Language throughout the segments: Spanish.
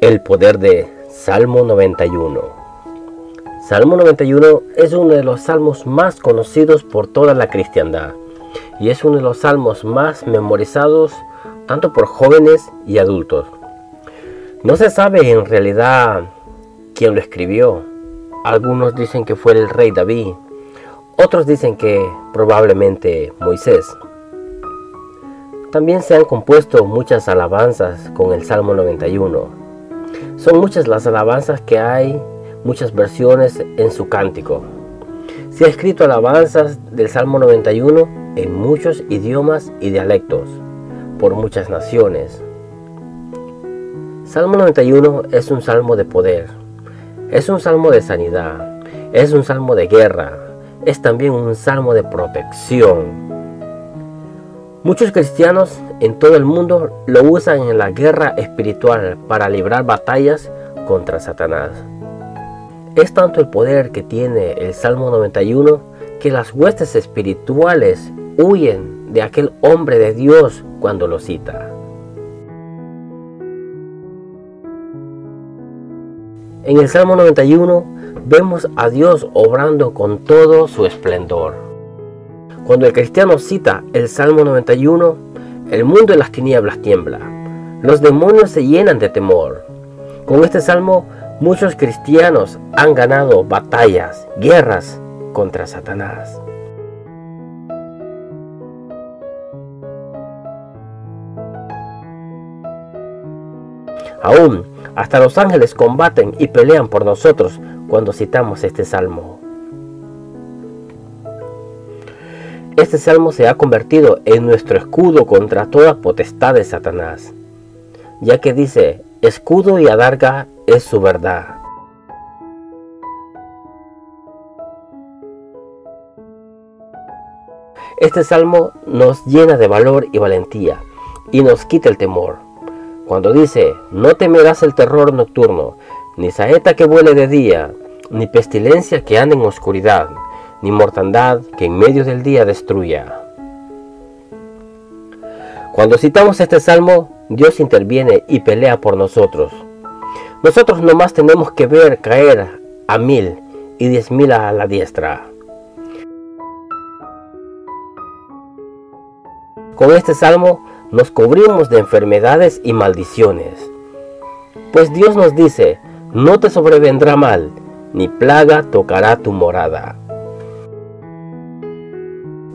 El poder de Salmo 91. Salmo 91 es uno de los salmos más conocidos por toda la cristiandad y es uno de los salmos más memorizados tanto por jóvenes y adultos. No se sabe en realidad quién lo escribió. Algunos dicen que fue el rey David, otros dicen que probablemente Moisés. También se han compuesto muchas alabanzas con el Salmo 91 son muchas las alabanzas que hay, muchas versiones en su cántico. Se ha escrito alabanzas del Salmo 91 en muchos idiomas y dialectos, por muchas naciones. Salmo 91 es un salmo de poder, es un salmo de sanidad, es un salmo de guerra, es también un salmo de protección. Muchos cristianos en todo el mundo lo usan en la guerra espiritual para librar batallas contra Satanás. Es tanto el poder que tiene el Salmo 91 que las huestes espirituales huyen de aquel hombre de Dios cuando lo cita. En el Salmo 91 vemos a Dios obrando con todo su esplendor. Cuando el cristiano cita el Salmo 91, el mundo de las tinieblas tiembla. Los demonios se llenan de temor. Con este salmo, muchos cristianos han ganado batallas, guerras contra Satanás. Aún, hasta los ángeles combaten y pelean por nosotros cuando citamos este salmo. Este salmo se ha convertido en nuestro escudo contra toda potestad de Satanás, ya que dice, escudo y adarga es su verdad. Este salmo nos llena de valor y valentía y nos quita el temor. Cuando dice, no temerás el terror nocturno, ni saeta que vuele de día, ni pestilencia que ande en oscuridad, ni mortandad que en medio del día destruya. Cuando citamos este salmo, Dios interviene y pelea por nosotros. Nosotros nomás tenemos que ver caer a mil y diez mil a la diestra. Con este salmo nos cubrimos de enfermedades y maldiciones. Pues Dios nos dice, no te sobrevendrá mal, ni plaga tocará tu morada.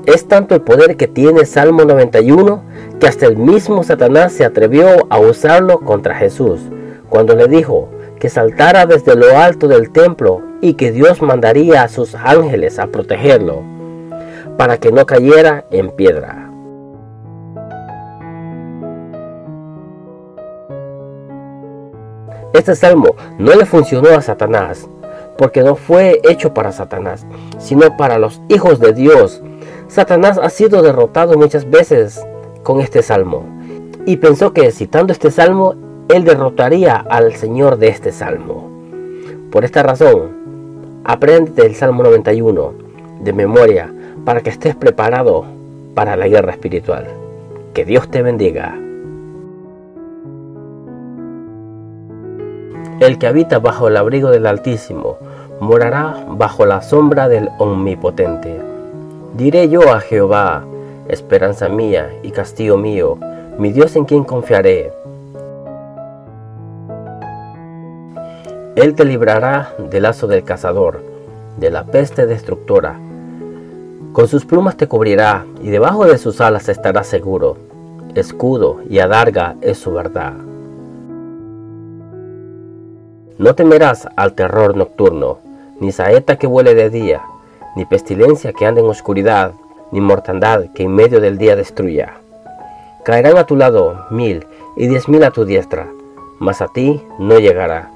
Es tanto el poder que tiene Salmo 91 que hasta el mismo Satanás se atrevió a usarlo contra Jesús, cuando le dijo que saltara desde lo alto del templo y que Dios mandaría a sus ángeles a protegerlo, para que no cayera en piedra. Este salmo no le funcionó a Satanás, porque no fue hecho para Satanás, sino para los hijos de Dios Satanás ha sido derrotado muchas veces con este salmo y pensó que citando este salmo, él derrotaría al Señor de este salmo. Por esta razón, aprende el Salmo 91 de memoria para que estés preparado para la guerra espiritual. Que Dios te bendiga. El que habita bajo el abrigo del Altísimo morará bajo la sombra del Omnipotente. Diré yo a Jehová, esperanza mía y castillo mío, mi Dios en quien confiaré. Él te librará del lazo del cazador, de la peste destructora. Con sus plumas te cubrirá y debajo de sus alas estarás seguro. Escudo y adarga es su verdad. No temerás al terror nocturno, ni saeta que vuele de día ni pestilencia que ande en oscuridad, ni mortandad que en medio del día destruya. Caerán a tu lado mil y diez mil a tu diestra, mas a ti no llegará.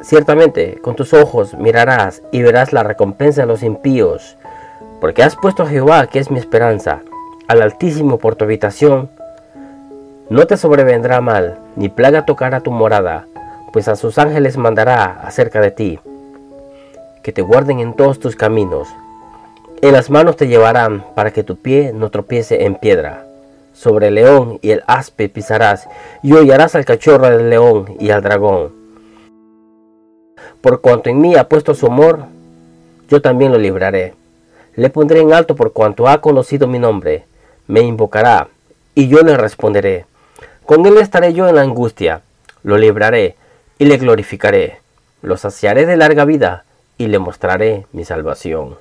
Ciertamente, con tus ojos mirarás y verás la recompensa de los impíos, porque has puesto a Jehová, que es mi esperanza, al Altísimo por tu habitación. No te sobrevendrá mal, ni plaga tocará tu morada, pues a sus ángeles mandará acerca de ti, que te guarden en todos tus caminos. En las manos te llevarán para que tu pie no tropiece en piedra. sobre el león y el aspe pisarás, y hollarás al cachorro del león y al dragón. Por cuanto en mí ha puesto su amor, yo también lo libraré. Le pondré en alto por cuanto ha conocido mi nombre. Me invocará, y yo le responderé. Con él estaré yo en la angustia, lo libraré y le glorificaré. Lo saciaré de larga vida y le mostraré mi salvación.